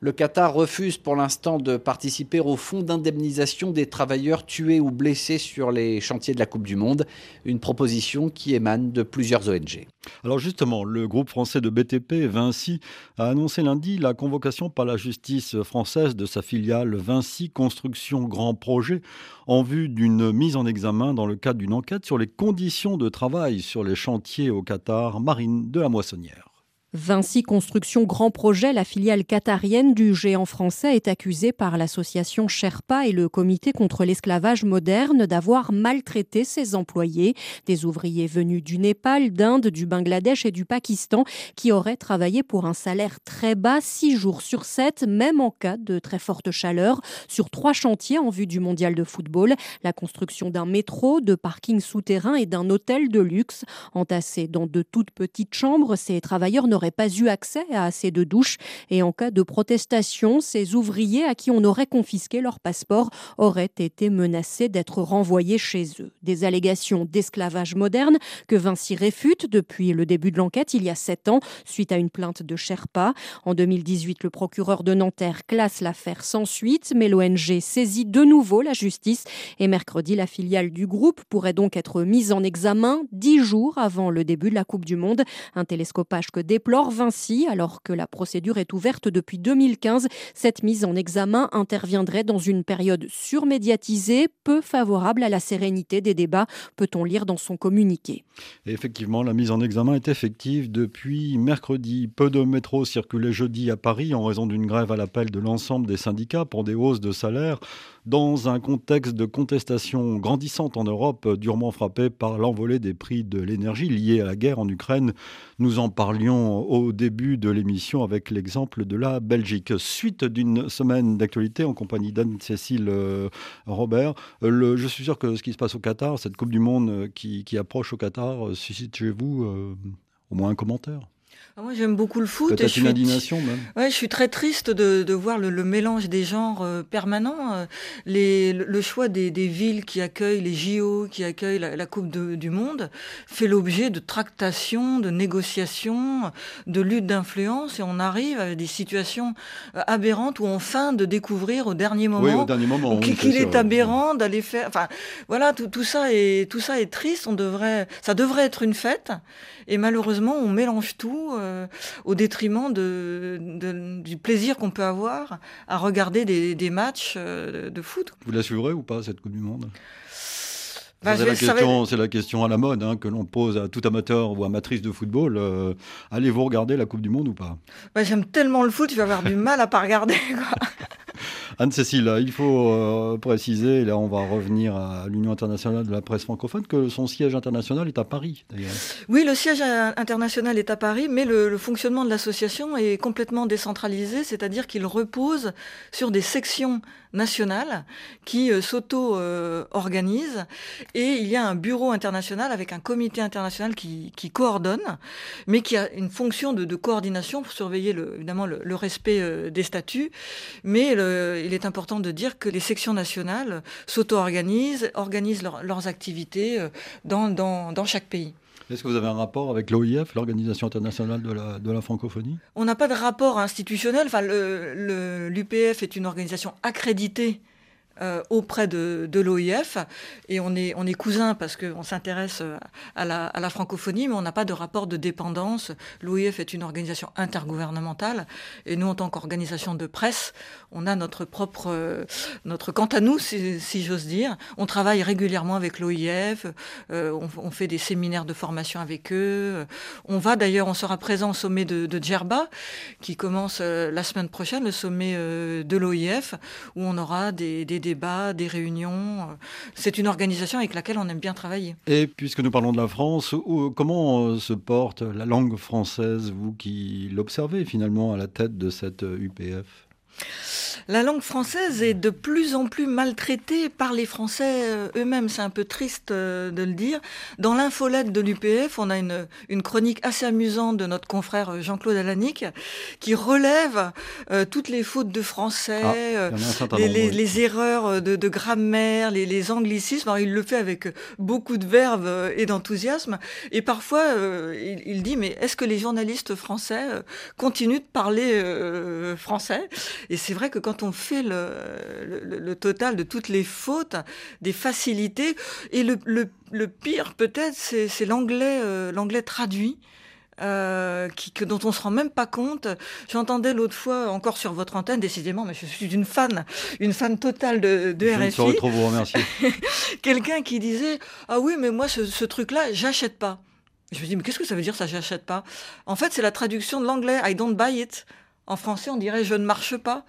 Le Qatar refuse pour l'instant de participer au fonds d'indemnisation des travailleurs tués ou blessés sur les chantiers de la Coupe du Monde, une proposition qui émane de plusieurs ONG. Alors justement, le groupe français de BTP, Vinci, a annoncé lundi la convocation par la justice française de sa filiale Vinci Construction Grand Projet en vue d'une mise en examen dans le cadre d'une enquête sur les conditions de travail sur les chantiers au Qatar, Marine de la Moissonnière. Vinci Construction Grand Projet, la filiale qatarienne du géant français, est accusée par l'association Sherpa et le comité contre l'esclavage moderne d'avoir maltraité ses employés, des ouvriers venus du Népal, d'Inde, du Bangladesh et du Pakistan, qui auraient travaillé pour un salaire très bas, six jours sur sept, même en cas de très forte chaleur, sur trois chantiers en vue du mondial de football, la construction d'un métro, de parkings souterrains et d'un hôtel de luxe. Entassés dans de toutes petites chambres, ces travailleurs n'auraient pas eu accès à assez de douches et en cas de protestation, ces ouvriers à qui on aurait confisqué leur passeport auraient été menacés d'être renvoyés chez eux. Des allégations d'esclavage moderne que Vinci réfute depuis le début de l'enquête il y a sept ans suite à une plainte de Sherpa. En 2018, le procureur de Nanterre classe l'affaire sans suite, mais l'ONG saisit de nouveau la justice et mercredi, la filiale du groupe pourrait donc être mise en examen dix jours avant le début de la Coupe du Monde. Un télescopage que Vinci, alors que la procédure est ouverte depuis 2015. Cette mise en examen interviendrait dans une période surmédiatisée, peu favorable à la sérénité des débats, peut-on lire dans son communiqué. effectivement, la mise en examen est effective depuis mercredi. Peu de métros circulaient jeudi à Paris en raison d'une grève à l'appel de l'ensemble des syndicats pour des hausses de salaire dans un contexte de contestation grandissante en Europe, durement frappé par l'envolée des prix de l'énergie liée à la guerre en Ukraine. Nous en parlions au début de l'émission avec l'exemple de la Belgique. Suite d'une semaine d'actualité en compagnie d'Anne-Cécile euh, Robert. Le, je suis sûr que ce qui se passe au Qatar, cette Coupe du Monde qui, approche au Qatar, suscite chez vous euh, au moins un commentaire? Moi, j'aime beaucoup le foot. Peut-être une indignation même? Ouais, je suis très triste de, de voir le, mélange des genres euh, permanents. Euh, les, le choix des, des, villes qui accueillent les JO, qui accueillent la, Coupe du Monde, fait l'objet de tractations, de négociations, de luttes d'influence, et on arrive à des situations euh, aberrantes où on feint de découvrir au dernier moment, oui, au dernier moment qu'il est aberrant d'aller faire. Enfin, voilà, tout, tout, ça est tout ça est triste. On devrait, ça devrait être une fête, et malheureusement, on mélange tout. Euh, au détriment de, du plaisir qu'on peut avoir à regarder des, matchs euh, de foot. Vous la suivrez ou pas, cette Coupe du Monde? Bah, c'est, la question, c'est la question à la mode hein, que l'on pose à tout amateur ou amatrice de football. Euh, allez-vous regarder la Coupe du Monde ou pas? Bah, J'aime tellement le foot, je vais avoir du mal à pas regarder. Anne-Cécile, il faut euh, préciser, là on va revenir à l'Union internationale de la presse francophone, que son siège international est à Paris. Oui, le siège international est à Paris, mais le, fonctionnement de l'association est complètement décentralisé, c'est-à-dire qu'il repose sur des sections nationales qui euh, s'auto-organisent et il y a un bureau international avec un comité international qui, coordonne, mais qui a une fonction de, coordination pour surveiller le, évidemment le, respect euh, des statuts, mais il est important de dire que les sections nationales s'auto-organisent, organisent leurs activités euh, dans, dans, dans chaque pays. Est-ce que vous avez un rapport avec l'OIF, l'Organisation internationale de la, de la francophonie? On n'a pas de rapport institutionnel. Enfin, l'UPF est une organisation accréditée euh, auprès de, l'OIF. Et on est, cousins parce qu'on s'intéresse à la, à la, francophonie, mais on n'a pas de rapport de dépendance. L'OIF est une organisation intergouvernementale. Et nous, en tant qu'organisation de presse, on a notre propre, notre quant à nous, si, j'ose dire. On travaille régulièrement avec l'OIF, on, fait des séminaires de formation avec eux. On va d'ailleurs, on sera présent au sommet de, de Djerba, qui commence la semaine prochaine, le sommet de l'OIF, où on aura des, des débats, des réunions. Euh, c'est une organisation avec laquelle on aime bien travailler. Et puisque nous parlons de la France, comment euh, se porte la langue française, vous qui l'observez finalement à la tête de cette UPF la langue française est de plus en plus maltraitée par les Français euh, eux-mêmes. C'est un peu triste euh, de le dire. Dans l'infolette de l'UPF, on a une, une chronique assez amusante de notre confrère euh, Jean-Claude Alanic qui relève toutes les fautes de français, ah, les, erreurs de, grammaire, les, anglicismes. il le fait avec beaucoup de verve et d'enthousiasme. Et parfois, il, dit, mais est-ce que les journalistes français continuent de parler français? Et c'est vrai que quand on fait le, total de toutes les fautes, des facilités, et le, pire peut-être, c'est l'anglais euh, l'anglais traduit. Euh, qui, que, dont on se rend même pas compte. J'entendais l'autre fois, encore sur votre antenne, décidément, mais je suis une fan, une fan totale de, de je RFI. trop vous remercier. Quelqu'un qui disait Ah oui, mais moi, ce, ce truc-là, j'achète pas. Je me dis, mais qu'est-ce que ça veut dire ça, j'achète pas? En fait, c'est la traduction de l'anglais, I don't buy it. En français, on dirait je ne marche pas.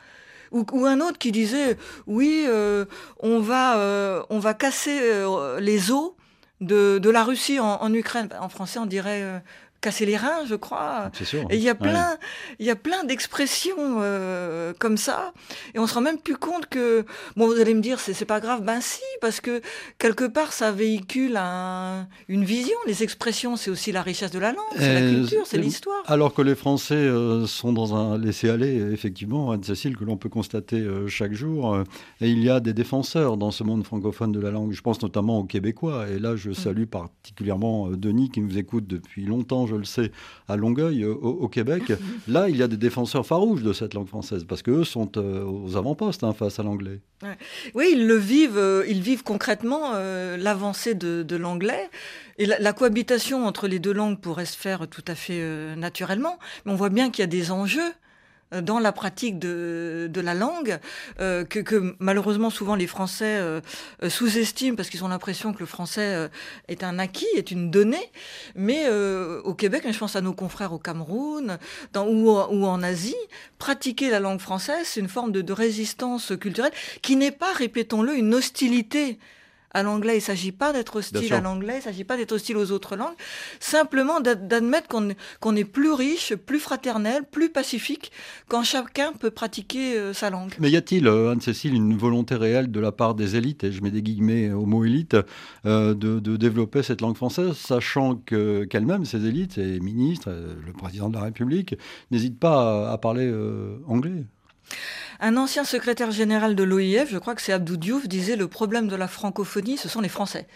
Ou, un autre qui disait oui, euh, on va euh, on va casser euh, les eaux de, la Russie en, Ukraine. En français, on dirait casser les reins, je crois. Sûr, et il y a plein, il y a plein d'expressions euh, comme ça, et on se rend même plus compte que, bon, vous allez me dire, c'est pas grave, ben si, parce que quelque part, ça véhicule un, une vision. Les expressions, c'est aussi la richesse de la langue, c'est la euh, culture, c'est l'histoire. Alors que les Français euh, sont dans un laisser-aller, effectivement, Anne-Cécile, que l'on peut constater chaque jour, et il y a des défenseurs dans ce monde francophone de la langue. Je pense notamment aux Québécois, et là, je mm. salue particulièrement Denis qui nous écoute depuis longtemps je le sais, à Longueuil, au, Québec. Là, il y a des défenseurs farouches de cette langue française, parce qu'eux sont euh, aux avant-postes hein, face à l'anglais. Oui, ils le vivent, euh, ils vivent concrètement euh, l'avancée de, l'anglais. Et la, cohabitation entre les deux langues pourrait se faire tout à fait naturellement, mais on voit bien qu'il y a des enjeux euh, dans la pratique de, la langue euh, que, malheureusement souvent les Français euh, sous-estiment parce qu'ils ont l'impression que le français est un acquis, est une donnée. Mais au Québec, je pense à nos confrères au Cameroun ou, en Asie, pratiquer la langue française, c'est une forme de résistance culturelle qui n'est pas, répétons-le, une hostilité à l'anglais. Il ne s'agit pas d'être hostile à l'anglais, il ne s'agit pas d'être hostile aux autres langues, simplement d'admettre qu'on est plus riche, plus fraternel, plus pacifique quand chacun peut pratiquer euh, sa langue. Mais y a-t-il, euh, Anne-Cécile, une volonté réelle de la part des élites, et je mets des guillemets au mot élite, euh, de, développer cette langue française, sachant qu'elles-mêmes, ces élites, ces ministres, le président de la République, n'hésitent pas à, parler anglais? Un ancien secrétaire général de l'OIF, je crois que c'est Abdou Diouf, disait le problème de la francophonie, ce sont les Français.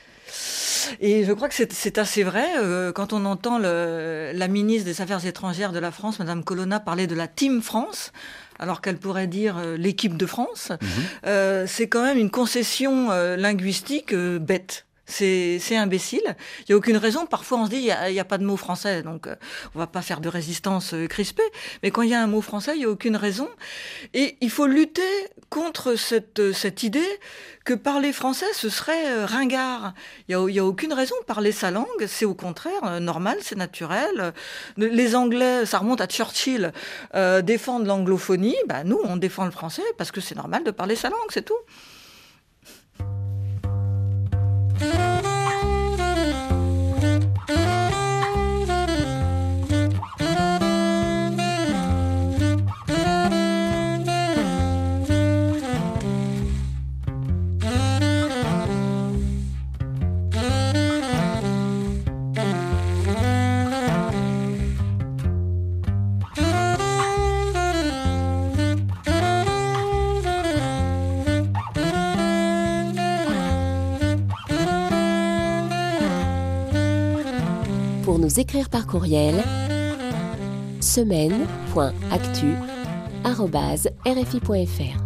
Et je crois que c'est assez vrai euh, quand on entend le, la ministre des Affaires étrangères de la France, Madame Colonna, parler de la Team France alors qu'elle pourrait dire euh, l'équipe de France, mhm. euh, c'est quand même une concession linguistique bête. C'est imbécile. Il n'y a aucune raison. Parfois, on se dit, il n'y a, pas de mot français, donc euh, on va pas faire de résistance euh, crispée. Mais quand il y a un mot français, il n'y a aucune raison. Et il faut lutter contre cette, euh, cette idée que parler français, ce serait ringard. Il n'y a, a, aucune raison parler sa langue. C'est au contraire normal, c'est naturel. Les Anglais, ça remonte à Churchill, défendent l'anglophonie. Bah, nous, on défend le français parce que c'est normal de parler sa langue, c'est tout. écrire par courriel semaine.actu.rfi.fr.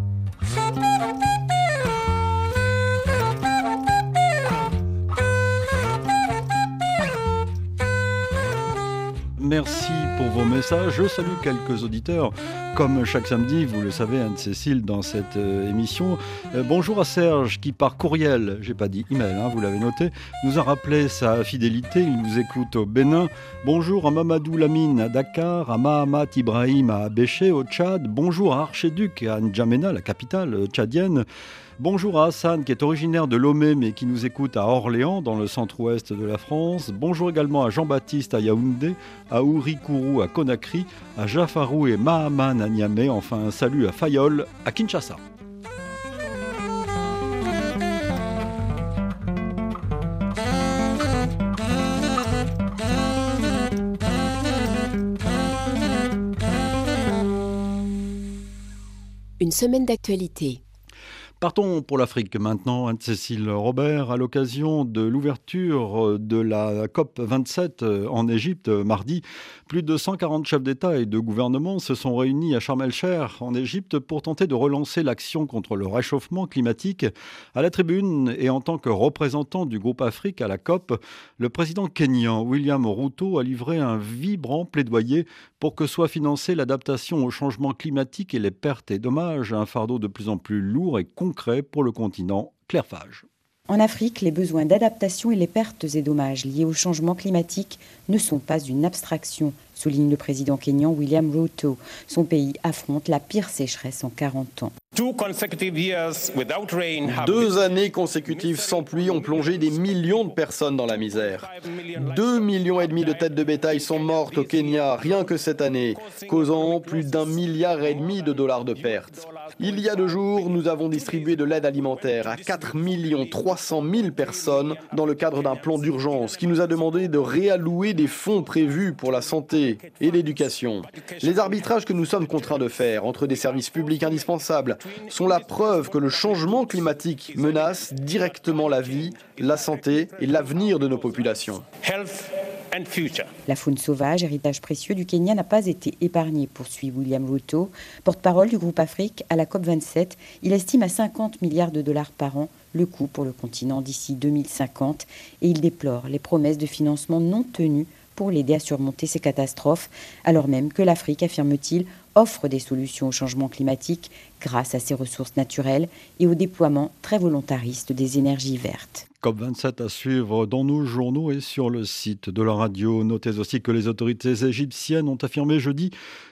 Merci pour vos messages. Je salue quelques auditeurs comme chaque samedi, vous le savez, Anne-Cécile, dans cette euh, émission. Euh, bonjour à Serge qui, par courriel, j'ai pas dit email, hein, vous l'avez noté, nous a rappelé sa fidélité. Il nous écoute au Bénin. Bonjour à Mamadou Lamine à Dakar, à Mahamat Ibrahim à Abéché au Tchad. Bonjour à Archéduc à N'Djamena, la capitale euh, tchadienne. Bonjour à Hassan qui est originaire de Lomé mais qui nous écoute à Orléans dans le centre-ouest de la France. Bonjour également à Jean-Baptiste à Yaoundé, à Ourikourou à Conakry, à Jafarou et Mahaman à Niamey. Enfin un salut à Fayol à Kinshasa. Une semaine d'actualité. Partons pour l'Afrique maintenant, Anne-Cécile Robert, à l'occasion de l'ouverture de la COP 27 euh, en Égypte mardi. Plus de 140 chefs d'État et de gouvernement se sont réunis à Sharm el-Sheikh en Égypte pour tenter de relancer l'action contre le réchauffement climatique. À la tribune et en tant que représentant du groupe Afrique à la COP, le président kényan William Ruto a livré un vibrant plaidoyer pour que soit financée l'adaptation au changement climatique et les pertes et dommages, un fardeau de plus en plus lourd et concret pour le continent. Claire En Afrique, les besoins d'adaptation et les pertes et dommages liés au changement climatique ne sont pas une abstraction, souligne le président kényan William Ruto. Son pays affronte la pire sécheresse en 40 ans. Deux années consécutives sans pluie ont plongé des millions de personnes dans la misère. Deux millions et demi de têtes de bétail sont mortes au Kenya rien que cette année, causant plus d'un milliard et demi de dollars de pertes. Il y a deux jours, nous avons distribué de l'aide alimentaire à 4 300 000 personnes dans le cadre d'un plan d'urgence qui nous a demandé de réallouer des fonds prévus pour la santé et l'éducation. Les arbitrages que nous sommes contraints de faire entre des services publics indispensables sont la preuve que le changement climatique menace directement la vie, la santé et l'avenir de nos populations. La faune sauvage, héritage précieux du Kenya, n'a pas été épargnée, poursuit William Ruto, porte-parole du groupe Afrique à la COP27. Il estime à 50 milliards de dollars par an le coût pour le continent d'ici 2050 et il déplore les promesses de financement non tenues pour l'aider à surmonter ces catastrophes, alors même que l'Afrique, affirme-t-il, offre des solutions au changement climatique grâce à ses ressources naturelles et au déploiement très volontariste des énergies vertes. COP27 à suivre dans nos journaux et sur le site de la radio. Notez aussi que les autorités égyptiennes ont affirmé jeudi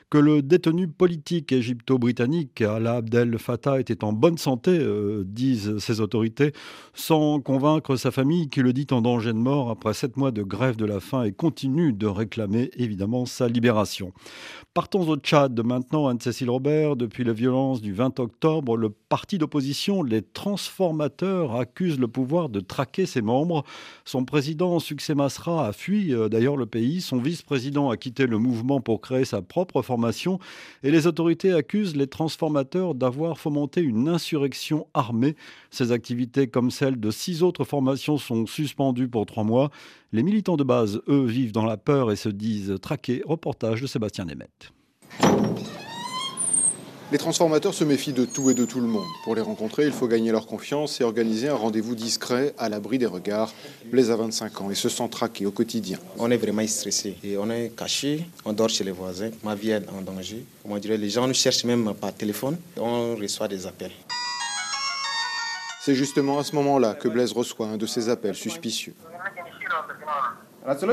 que le détenu politique égypto-britannique Alaa Abdel Fattah était en bonne santé, euh, disent ses autorités, sans convaincre sa famille qui le dit en danger de mort après sept mois de grève de la faim et continue de réclamer évidemment sa libération. Partons au Tchad maintenant, Anne-Cécile Robert. Depuis les violences du 20 octobre, le parti d'opposition, les transformateurs, accuse le pouvoir de traquer ses membres. Son président, Succès Masra, a fui euh, d'ailleurs le pays. Son vice-président a quitté le mouvement pour créer sa propre formation. Et les autorités accusent les transformateurs d'avoir fomenté une insurrection armée. Ces activités, comme celles de six autres formations, sont suspendues pour trois mois. Les militants de base, eux, vivent dans la peur et se disent traqués. Reportage de Sébastien Nemeth. Les transformateurs se méfient de tout et de tout le monde. Pour les rencontrer, il faut gagner leur confiance et organiser un rendez-vous discret à l'abri des regards. Blaise a 25 ans et se sent traqué au quotidien. On est vraiment stressé et on est caché, on dort chez les voisins. Ma vie est en danger. Comment dire, les gens nous cherchent même par téléphone. On reçoit des appels. C'est justement à ce moment-là que Blaise reçoit un de ces appels suspicieux.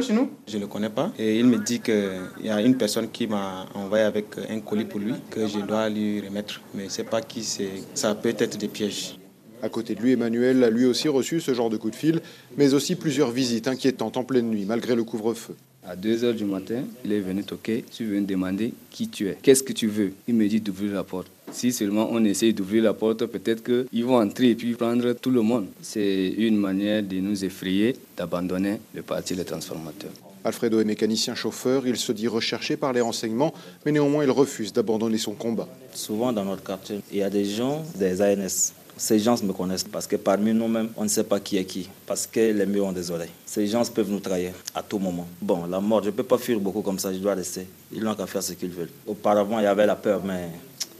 Chez nous Je ne le connais pas et il me dit qu'il y a une personne qui m'a envoyé avec un colis pour lui que je dois lui remettre. Mais je ne sais pas qui c'est. Ça peut être des pièges. À côté de lui, Emmanuel a lui aussi reçu ce genre de coup de fil, mais aussi plusieurs visites inquiétantes en pleine nuit, malgré le couvre-feu. À 2 h du matin, il est venu toquer. Je suis venu demander qui tu es. Qu'est-ce que tu veux? Il me dit d'ouvrir la porte. Si seulement on essaie d'ouvrir la porte, peut-être qu'ils vont entrer et puis prendre tout le monde. C'est une manière de nous effrayer, d'abandonner le parti des transformateurs. Alfredo est mécanicien chauffeur, il se dit recherché par les renseignements, mais néanmoins il refuse d'abandonner son combat. Souvent dans notre quartier, il y a des gens des ANS. Ces gens me connaissent parce que parmi nous-mêmes, on ne sait pas qui est qui, parce que les murs ont des oreilles. Ces gens peuvent nous trahir à tout moment. Bon, la mort, je ne peux pas fuir beaucoup comme ça, je dois rester. Ils n'ont qu'à faire ce qu'ils veulent. Auparavant, il y avait la peur, mais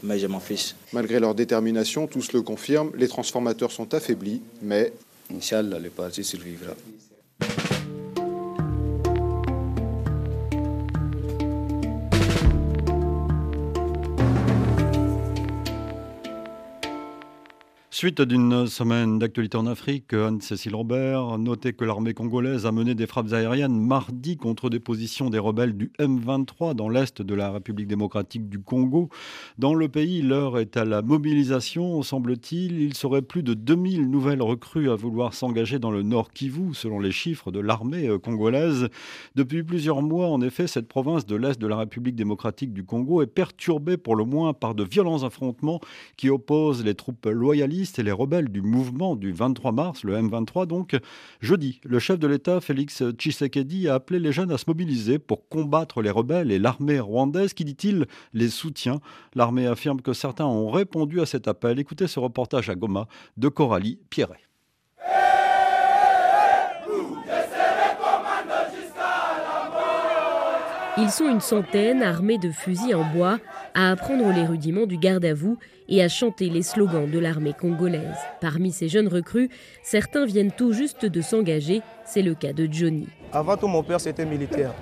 mais je m'en fiche. Malgré leur détermination, tous le confirment, les transformateurs sont affaiblis, mais... Inch'Allah, le parti survivra. Suite d'une semaine d'actualité en Afrique, Anne-Cécile Robert notait que l'armée congolaise a mené des frappes aériennes mardi contre des positions des rebelles du M23 dans l'est de la République démocratique du Congo. Dans le pays, l'heure est à la mobilisation, semble-t-il. Il serait plus de 2000 nouvelles recrues à vouloir s'engager dans le nord Kivu, selon les chiffres de l'armée euh, congolaise. Depuis plusieurs mois, en effet, cette province de l'est de la République démocratique du Congo est perturbée pour le moins par de violents affrontements qui opposent les troupes loyalistes et les rebelles du mouvement du 23 mars, le M23 donc, jeudi, le chef de l'État, Félix Tshisekedi, a appelé les jeunes à se mobiliser pour combattre les rebelles et l'armée rwandaise qui, dit-il, les soutient. L'armée affirme que certains ont répondu à cet appel. Écoutez ce reportage à Goma de Coralie Pierret. Ils sont une centaine, armés de fusils en bois, à apprendre les rudiments du garde à vous et à chanter les slogans de l'armée congolaise. Parmi ces jeunes recrues, certains viennent tout juste de s'engager. C'est le cas de Johnny. Avant tout, mon père, c'était militaire.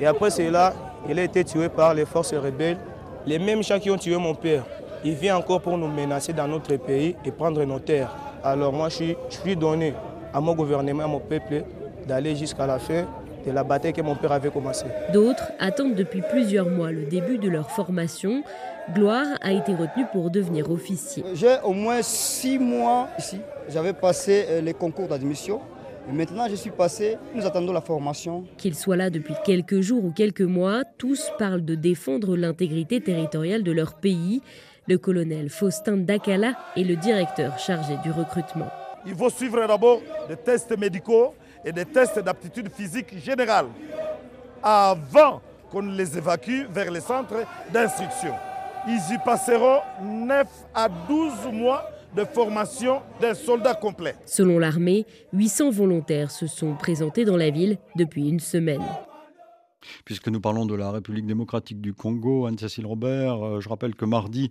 Et après cela, il a été tué par les forces rebelles. Les mêmes gens qui ont tué mon père, ils viennent encore pour nous menacer dans notre pays et prendre nos terres. Alors moi, je je suis donné à mon gouvernement, à mon peuple, d'aller jusqu'à la fin de la bataille que mon père avait commencé. D'autres attendent depuis plusieurs mois le début de leur formation. Gloire a été retenu pour devenir officier. J'ai au moins six mois ici. J'avais passé euh, les concours d'admission. Maintenant, je suis passé, nous attendons la formation. Qu'ils soient là depuis quelques jours ou quelques mois, tous parlent de défendre l'intégrité territoriale de leur pays. Le colonel Faustin Dakala est le directeur chargé du recrutement. Il faut suivre d'abord des tests médicaux et des tests d'aptitude physique générale avant qu'on les évacue vers les centres d'instruction. Ils y passeront 9 à 12 mois de formation d'un soldat complet. Selon l'armée, 800 volontaires se sont présentés dans la ville depuis une semaine. Puisque nous parlons de la République démocratique du Congo, Anne-Cécile Robert, euh, je rappelle que mardi,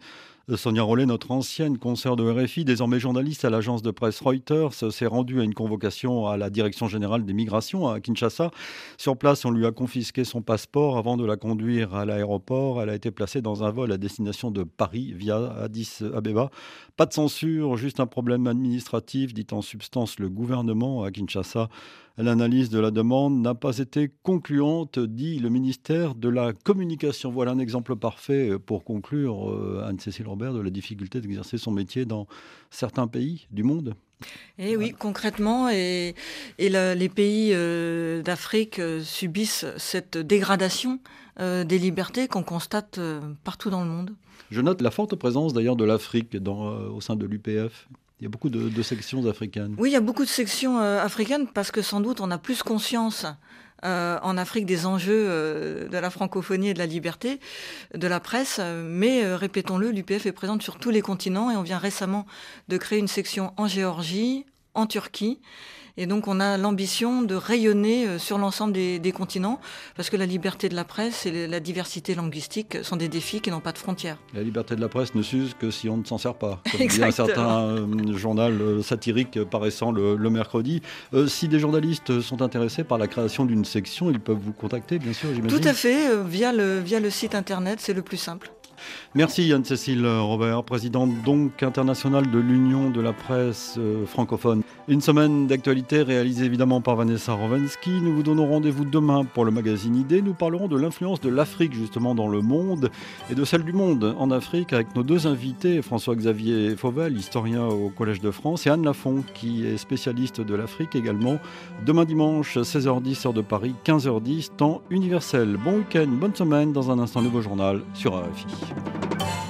Sonia Rollet, notre ancienne consoeur de RFI, désormais journaliste à l'agence de presse Reuters, s'est rendue à une convocation à la Direction générale des migrations à Kinshasa. Sur place, on lui a confisqué son passeport avant de la conduire à l'aéroport. Elle a été placée dans un vol à destination de Paris via Addis Abeba. Pas de censure, juste un problème administratif, dit en substance le gouvernement à Kinshasa. L'analyse de la demande n'a pas été concluante, dit le ministère de la Communication. Voilà un exemple parfait pour conclure, euh, Anne-Cécile Robert, de la difficulté d'exercer son métier dans certains pays du monde. Et eh oui, concrètement, et, les pays euh, d'Afrique euh, subissent cette dégradation des libertés qu'on constate partout dans le monde. Je note la forte présence d'ailleurs de l'Afrique au sein de l'UPF. Il y a beaucoup de, sections africaines. Oui, il y a beaucoup de sections euh, africaines parce que sans doute on a plus conscience euh, en Afrique des enjeux euh, de la francophonie et de la liberté de la presse. Mais répétons-le, l'UPF est présente sur tous les continents et on vient récemment de créer une section en Géorgie, en Turquie et donc on a l'ambition de rayonner euh, sur l'ensemble des, continents, parce que la liberté de la presse et la diversité linguistique sont des défis qui n'ont pas de frontières. La liberté de la presse ne s'use que si on ne s'en sert pas. Comme dit un certain euh, journal euh, satirique paraissant le, mercredi. si des journalistes sont intéressés par la création d'une section, ils peuvent vous contacter, bien sûr, j'imagine. Tout à fait, via, le, via le site internet, c'est le plus simple. Merci Anne-Cécile Robert, présidente donc internationale de l'Union de la presse euh, francophone. Une semaine d'actualité réalisée évidemment par Vanessa Rovensky. Nous vous donnons rendez-vous demain pour le magazine Idée. Nous parlerons de l'influence de l'Afrique justement dans le monde et de celle du monde en Afrique avec nos deux invités, François-Xavier Fauvel, historien au Collège de France, et Anne Lafont qui est spécialiste de l'Afrique également. Demain dimanche, 16h10 heure de Paris, 15h10 temps universel. Bon week-end, bonne semaine. Dans un instant, nouveau journal sur RFI. you